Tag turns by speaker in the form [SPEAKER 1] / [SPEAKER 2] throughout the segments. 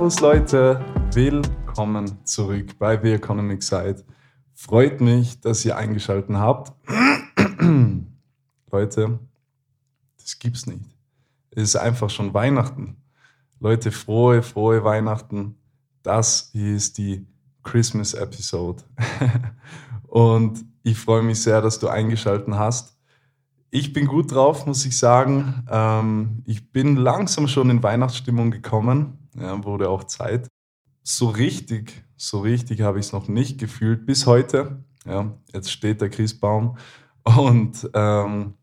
[SPEAKER 1] Servus Leute, willkommen zurück bei The Economic Side. Freut mich, dass ihr eingeschaltet habt. Leute, das gibt's nicht. Es ist einfach schon Weihnachten. Leute, frohe, frohe Weihnachten. Das hier ist die Christmas Episode. Und ich freue mich sehr, dass du eingeschaltet hast. Ich bin gut drauf, muss ich sagen. Ähm, ich bin langsam schon in Weihnachtsstimmung gekommen. Ja, wurde auch Zeit. So richtig, so richtig habe ich es noch nicht gefühlt bis heute. Ja, jetzt steht der Christbaum und ähm,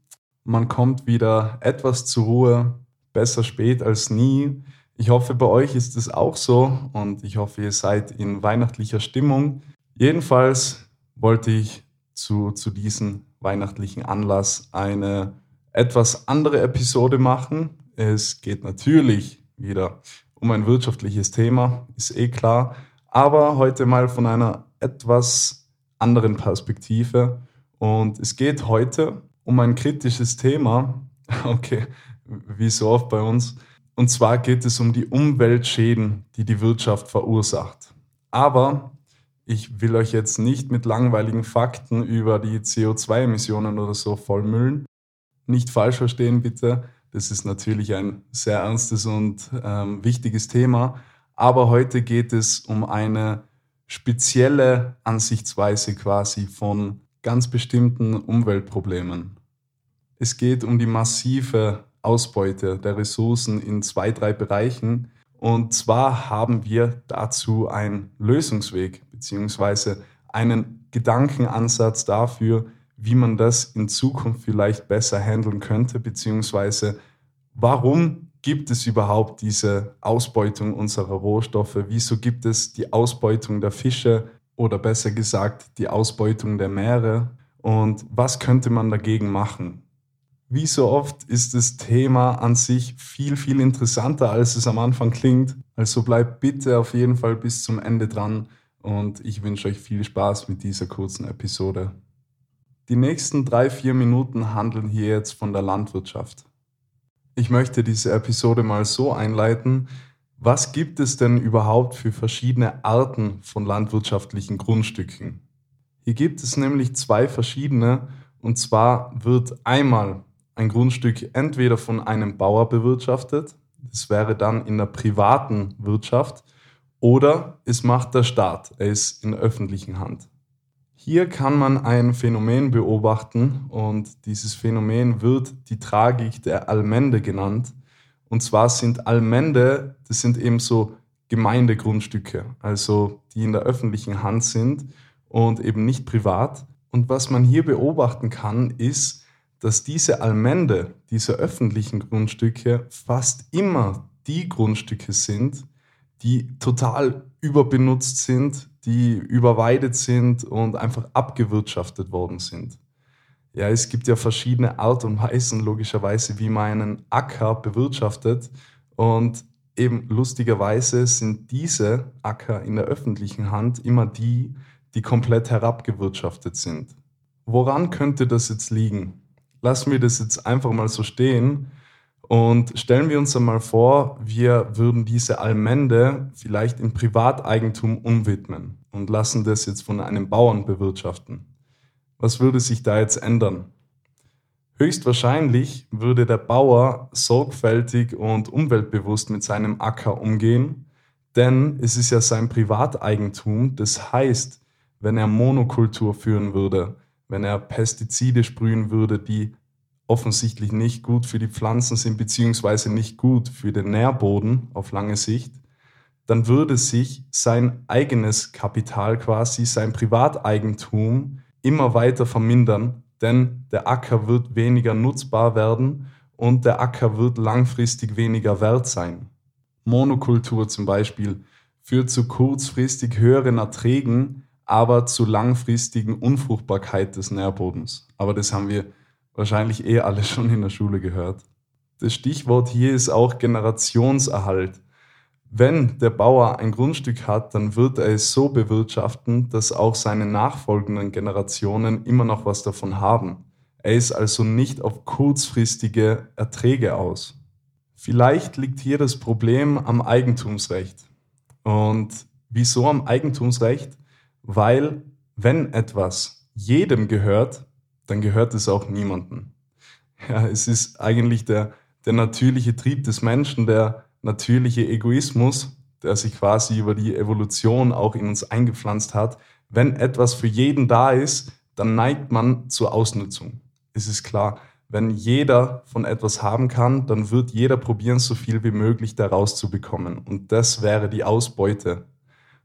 [SPEAKER 1] man kommt wieder etwas zur Ruhe. Besser spät als nie. Ich hoffe, bei euch ist es auch so und ich hoffe, ihr seid in weihnachtlicher Stimmung. Jedenfalls wollte ich zu, zu diesem weihnachtlichen Anlass eine etwas andere Episode machen. Es geht natürlich wieder um ein wirtschaftliches Thema, ist eh klar, aber heute mal von einer etwas anderen Perspektive. Und es geht heute um ein kritisches Thema, okay, wie so oft bei uns. Und zwar geht es um die Umweltschäden, die die Wirtschaft verursacht. Aber ich will euch jetzt nicht mit langweiligen Fakten über die CO2-Emissionen oder so vollmüllen. Nicht falsch verstehen bitte. Das ist natürlich ein sehr ernstes und ähm, wichtiges Thema. Aber heute geht es um eine spezielle Ansichtsweise quasi von ganz bestimmten Umweltproblemen. Es geht um die massive Ausbeute der Ressourcen in zwei, drei Bereichen. Und zwar haben wir dazu einen Lösungsweg beziehungsweise einen Gedankenansatz dafür, wie man das in Zukunft vielleicht besser handeln könnte, beziehungsweise warum gibt es überhaupt diese Ausbeutung unserer Rohstoffe? Wieso gibt es die Ausbeutung der Fische oder besser gesagt die Ausbeutung der Meere? Und was könnte man dagegen machen? Wie so oft ist das Thema an sich viel, viel interessanter, als es am Anfang klingt. Also bleibt bitte auf jeden Fall bis zum Ende dran und ich wünsche euch viel Spaß mit dieser kurzen Episode. Die nächsten drei, vier Minuten handeln hier jetzt von der Landwirtschaft. Ich möchte diese Episode mal so einleiten, was gibt es denn überhaupt für verschiedene Arten von landwirtschaftlichen Grundstücken? Hier gibt es nämlich zwei verschiedene, und zwar wird einmal ein Grundstück entweder von einem Bauer bewirtschaftet, das wäre dann in der privaten Wirtschaft, oder es macht der Staat, er ist in der öffentlichen Hand. Hier kann man ein Phänomen beobachten und dieses Phänomen wird die Tragik der Allmende genannt. Und zwar sind Allmende, das sind eben so Gemeindegrundstücke, also die in der öffentlichen Hand sind und eben nicht privat. Und was man hier beobachten kann, ist, dass diese Allmende, diese öffentlichen Grundstücke fast immer die Grundstücke sind, die total überbenutzt sind, die überweidet sind und einfach abgewirtschaftet worden sind. Ja, es gibt ja verschiedene Art und Weisen, logischerweise, wie man einen Acker bewirtschaftet. Und eben lustigerweise sind diese Acker in der öffentlichen Hand immer die, die komplett herabgewirtschaftet sind. Woran könnte das jetzt liegen? Lassen wir das jetzt einfach mal so stehen und stellen wir uns einmal vor, wir würden diese Allmende vielleicht in Privateigentum umwidmen und lassen das jetzt von einem Bauern bewirtschaften. Was würde sich da jetzt ändern? Höchstwahrscheinlich würde der Bauer sorgfältig und umweltbewusst mit seinem Acker umgehen, denn es ist ja sein Privateigentum. Das heißt, wenn er Monokultur führen würde, wenn er Pestizide sprühen würde, die offensichtlich nicht gut für die Pflanzen sind, beziehungsweise nicht gut für den Nährboden auf lange Sicht, dann würde sich sein eigenes Kapital quasi, sein Privateigentum immer weiter vermindern, denn der Acker wird weniger nutzbar werden und der Acker wird langfristig weniger wert sein. Monokultur zum Beispiel führt zu kurzfristig höheren Erträgen, aber zu langfristigen Unfruchtbarkeit des Nährbodens. Aber das haben wir wahrscheinlich eh alle schon in der Schule gehört. Das Stichwort hier ist auch Generationserhalt. Wenn der Bauer ein Grundstück hat, dann wird er es so bewirtschaften, dass auch seine nachfolgenden Generationen immer noch was davon haben. Er ist also nicht auf kurzfristige Erträge aus. Vielleicht liegt hier das Problem am Eigentumsrecht. Und wieso am Eigentumsrecht? Weil wenn etwas jedem gehört, dann gehört es auch niemandem. Ja, es ist eigentlich der, der natürliche Trieb des Menschen, der natürliche Egoismus, der sich quasi über die Evolution auch in uns eingepflanzt hat. Wenn etwas für jeden da ist, dann neigt man zur Ausnutzung. Es ist klar, wenn jeder von etwas haben kann, dann wird jeder probieren, so viel wie möglich daraus zu bekommen. Und das wäre die Ausbeute.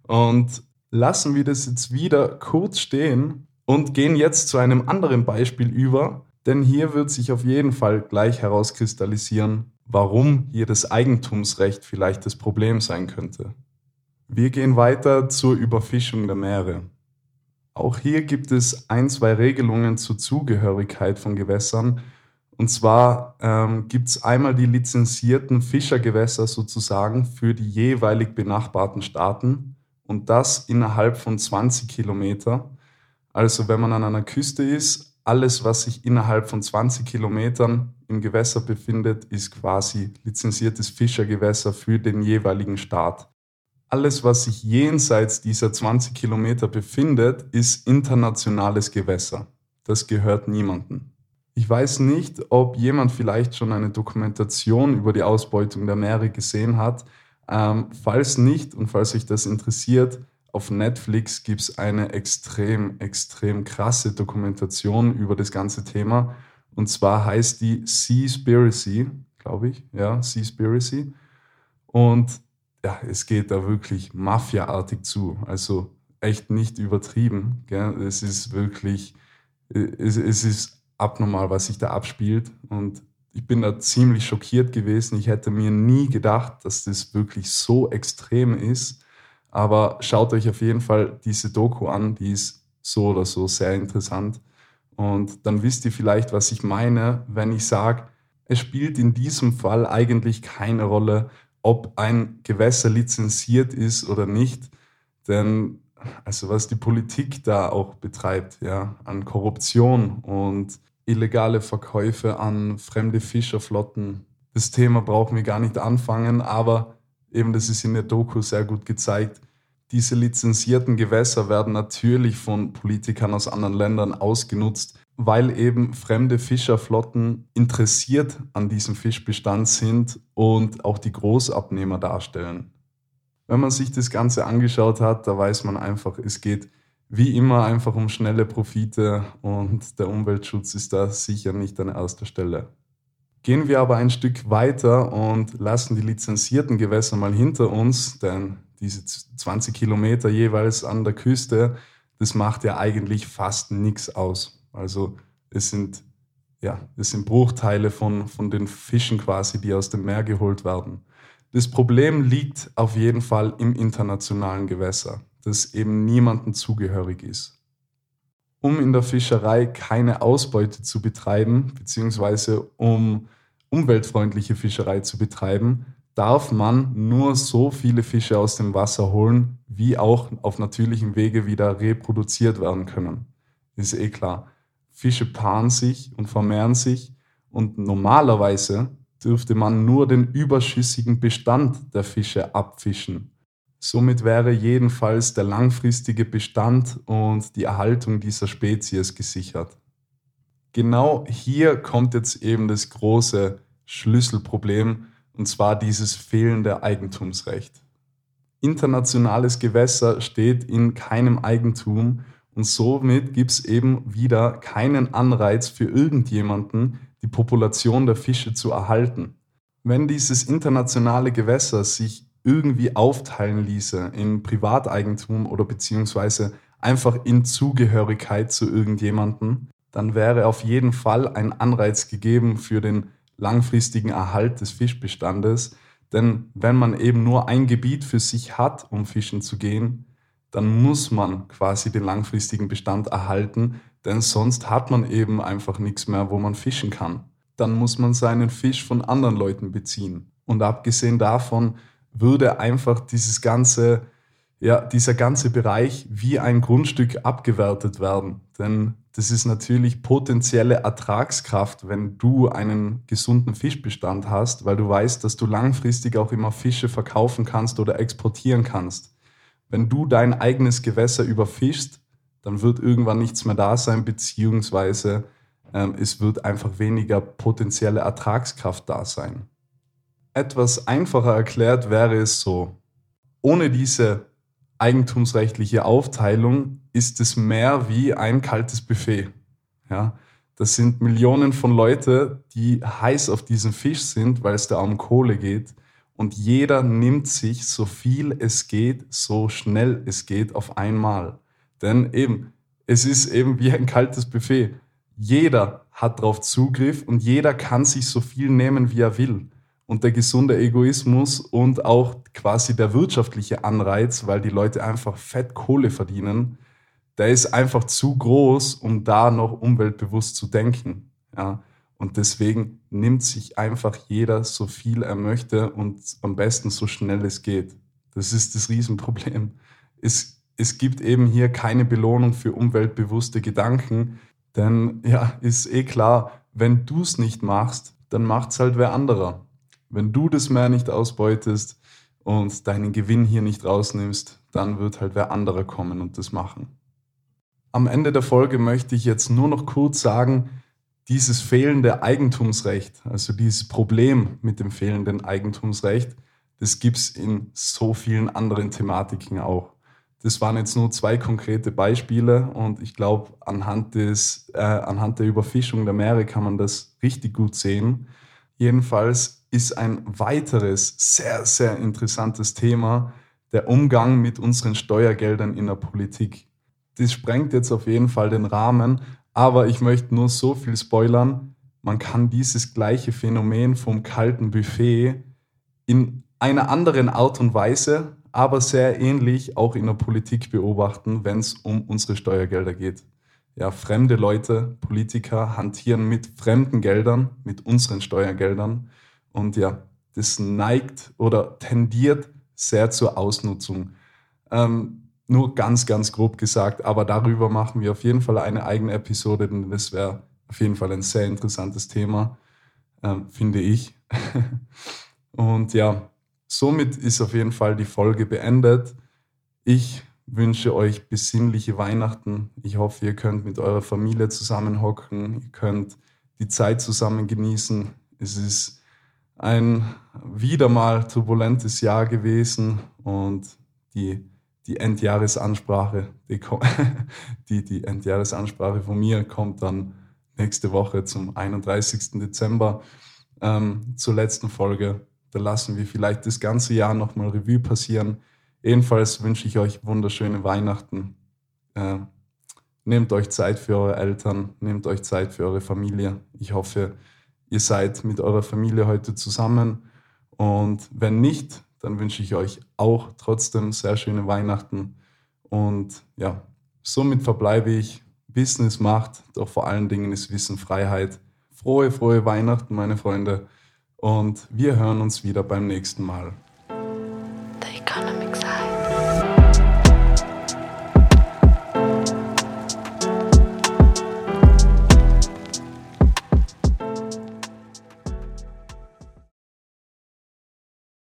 [SPEAKER 1] Und lassen wir das jetzt wieder kurz stehen und gehen jetzt zu einem anderen Beispiel über, denn hier wird sich auf jeden Fall gleich herauskristallisieren, warum hier das Eigentumsrecht vielleicht das Problem sein könnte. Wir gehen weiter zur Überfischung der Meere. Auch hier gibt es ein, zwei Regelungen zur Zugehörigkeit von Gewässern. Und zwar ähm, gibt es einmal die lizenzierten Fischergewässer sozusagen für die jeweilig benachbarten Staaten und das innerhalb von 20 Kilometer. Also wenn man an einer Küste ist, alles, was sich innerhalb von 20 Kilometern im Gewässer befindet, ist quasi lizenziertes Fischergewässer für den jeweiligen Staat alles, was sich jenseits dieser 20 Kilometer befindet, ist internationales Gewässer. Das gehört niemandem. Ich weiß nicht, ob jemand vielleicht schon eine Dokumentation über die Ausbeutung der Meere gesehen hat. Ähm, falls nicht und falls euch das interessiert, auf Netflix gibt es eine extrem, extrem krasse Dokumentation über das ganze Thema. Und zwar heißt die Seaspiracy, glaube ich. Ja, Seaspiracy. Und ja, es geht da wirklich mafiaartig zu. Also echt nicht übertrieben. Gell? Es ist wirklich, es, es ist abnormal, was sich da abspielt. Und ich bin da ziemlich schockiert gewesen. Ich hätte mir nie gedacht, dass das wirklich so extrem ist. Aber schaut euch auf jeden Fall diese Doku an, die ist so oder so sehr interessant. Und dann wisst ihr vielleicht, was ich meine, wenn ich sage, es spielt in diesem Fall eigentlich keine Rolle, ob ein Gewässer lizenziert ist oder nicht. Denn also was die Politik da auch betreibt, ja, an Korruption und illegale Verkäufe an fremde Fischerflotten, das Thema brauchen wir gar nicht anfangen, aber eben das ist in der Doku sehr gut gezeigt. Diese lizenzierten Gewässer werden natürlich von Politikern aus anderen Ländern ausgenutzt, weil eben fremde Fischerflotten interessiert an diesem Fischbestand sind und auch die Großabnehmer darstellen. Wenn man sich das Ganze angeschaut hat, da weiß man einfach, es geht wie immer einfach um schnelle Profite und der Umweltschutz ist da sicher nicht an erster Stelle. Gehen wir aber ein Stück weiter und lassen die lizenzierten Gewässer mal hinter uns, denn diese 20 Kilometer jeweils an der Küste, das macht ja eigentlich fast nichts aus. Also es sind, ja, es sind Bruchteile von, von den Fischen quasi, die aus dem Meer geholt werden. Das Problem liegt auf jeden Fall im internationalen Gewässer, das eben niemandem zugehörig ist. Um in der Fischerei keine Ausbeute zu betreiben, beziehungsweise um umweltfreundliche Fischerei zu betreiben, darf man nur so viele Fische aus dem Wasser holen, wie auch auf natürlichem Wege wieder reproduziert werden können. Ist eh klar. Fische paaren sich und vermehren sich und normalerweise dürfte man nur den überschüssigen Bestand der Fische abfischen. Somit wäre jedenfalls der langfristige Bestand und die Erhaltung dieser Spezies gesichert. Genau hier kommt jetzt eben das große Schlüsselproblem, und zwar dieses fehlende Eigentumsrecht. Internationales Gewässer steht in keinem Eigentum und somit gibt es eben wieder keinen Anreiz für irgendjemanden, die Population der Fische zu erhalten. Wenn dieses internationale Gewässer sich irgendwie aufteilen ließe in Privateigentum oder beziehungsweise einfach in Zugehörigkeit zu irgendjemanden, dann wäre auf jeden Fall ein Anreiz gegeben für den langfristigen Erhalt des Fischbestandes. Denn wenn man eben nur ein Gebiet für sich hat, um fischen zu gehen, dann muss man quasi den langfristigen Bestand erhalten, denn sonst hat man eben einfach nichts mehr, wo man fischen kann. Dann muss man seinen Fisch von anderen Leuten beziehen. Und abgesehen davon würde einfach dieses ganze, ja, dieser ganze Bereich wie ein Grundstück abgewertet werden. Denn das ist natürlich potenzielle Ertragskraft, wenn du einen gesunden Fischbestand hast, weil du weißt, dass du langfristig auch immer Fische verkaufen kannst oder exportieren kannst. Wenn du dein eigenes Gewässer überfischst, dann wird irgendwann nichts mehr da sein, beziehungsweise ähm, es wird einfach weniger potenzielle Ertragskraft da sein. Etwas einfacher erklärt wäre es so, ohne diese eigentumsrechtliche Aufteilung ist es mehr wie ein kaltes Buffet. Ja, das sind Millionen von Leute, die heiß auf diesen Fisch sind, weil es da um Kohle geht. Und jeder nimmt sich so viel es geht, so schnell es geht auf einmal. Denn eben, es ist eben wie ein kaltes Buffet. Jeder hat darauf Zugriff und jeder kann sich so viel nehmen, wie er will und der gesunde Egoismus und auch quasi der wirtschaftliche Anreiz, weil die Leute einfach fett Kohle verdienen, der ist einfach zu groß, um da noch umweltbewusst zu denken. Ja? Und deswegen nimmt sich einfach jeder so viel er möchte und am besten so schnell es geht. Das ist das Riesenproblem. Es, es gibt eben hier keine Belohnung für umweltbewusste Gedanken, denn ja, ist eh klar, wenn du es nicht machst, dann macht es halt wer anderer. Wenn du das Meer nicht ausbeutest und deinen Gewinn hier nicht rausnimmst, dann wird halt wer anderer kommen und das machen. Am Ende der Folge möchte ich jetzt nur noch kurz sagen, dieses fehlende Eigentumsrecht, also dieses Problem mit dem fehlenden Eigentumsrecht, das gibt es in so vielen anderen Thematiken auch. Das waren jetzt nur zwei konkrete Beispiele und ich glaube, anhand, äh, anhand der Überfischung der Meere kann man das richtig gut sehen. Jedenfalls ist ein weiteres sehr, sehr interessantes Thema der Umgang mit unseren Steuergeldern in der Politik. Das sprengt jetzt auf jeden Fall den Rahmen, aber ich möchte nur so viel spoilern. Man kann dieses gleiche Phänomen vom kalten Buffet in einer anderen Art und Weise, aber sehr ähnlich auch in der Politik beobachten, wenn es um unsere Steuergelder geht. Ja, fremde Leute, Politiker hantieren mit fremden Geldern, mit unseren Steuergeldern und ja, das neigt oder tendiert sehr zur Ausnutzung. Ähm, nur ganz, ganz grob gesagt, aber darüber machen wir auf jeden Fall eine eigene Episode, denn das wäre auf jeden Fall ein sehr interessantes Thema, ähm, finde ich. Und ja, somit ist auf jeden Fall die Folge beendet. Ich wünsche euch besinnliche Weihnachten. Ich hoffe, ihr könnt mit eurer Familie zusammenhocken, ihr könnt die Zeit zusammen genießen. Es ist ein wieder mal turbulentes Jahr gewesen und die, die Endjahresansprache, die, die, die Endjahresansprache von mir kommt dann nächste Woche zum 31. Dezember ähm, zur letzten Folge. Da lassen wir vielleicht das ganze Jahr nochmal Revue passieren. Jedenfalls wünsche ich euch wunderschöne Weihnachten. Äh, nehmt euch Zeit für eure Eltern, nehmt euch Zeit für eure Familie. Ich hoffe, ihr seid mit eurer Familie heute zusammen. Und wenn nicht, dann wünsche ich euch auch trotzdem sehr schöne Weihnachten. Und ja, somit verbleibe ich. Wissen ist Macht, doch vor allen Dingen ist Wissen Freiheit. Frohe, frohe Weihnachten, meine Freunde. Und wir hören uns wieder beim nächsten Mal.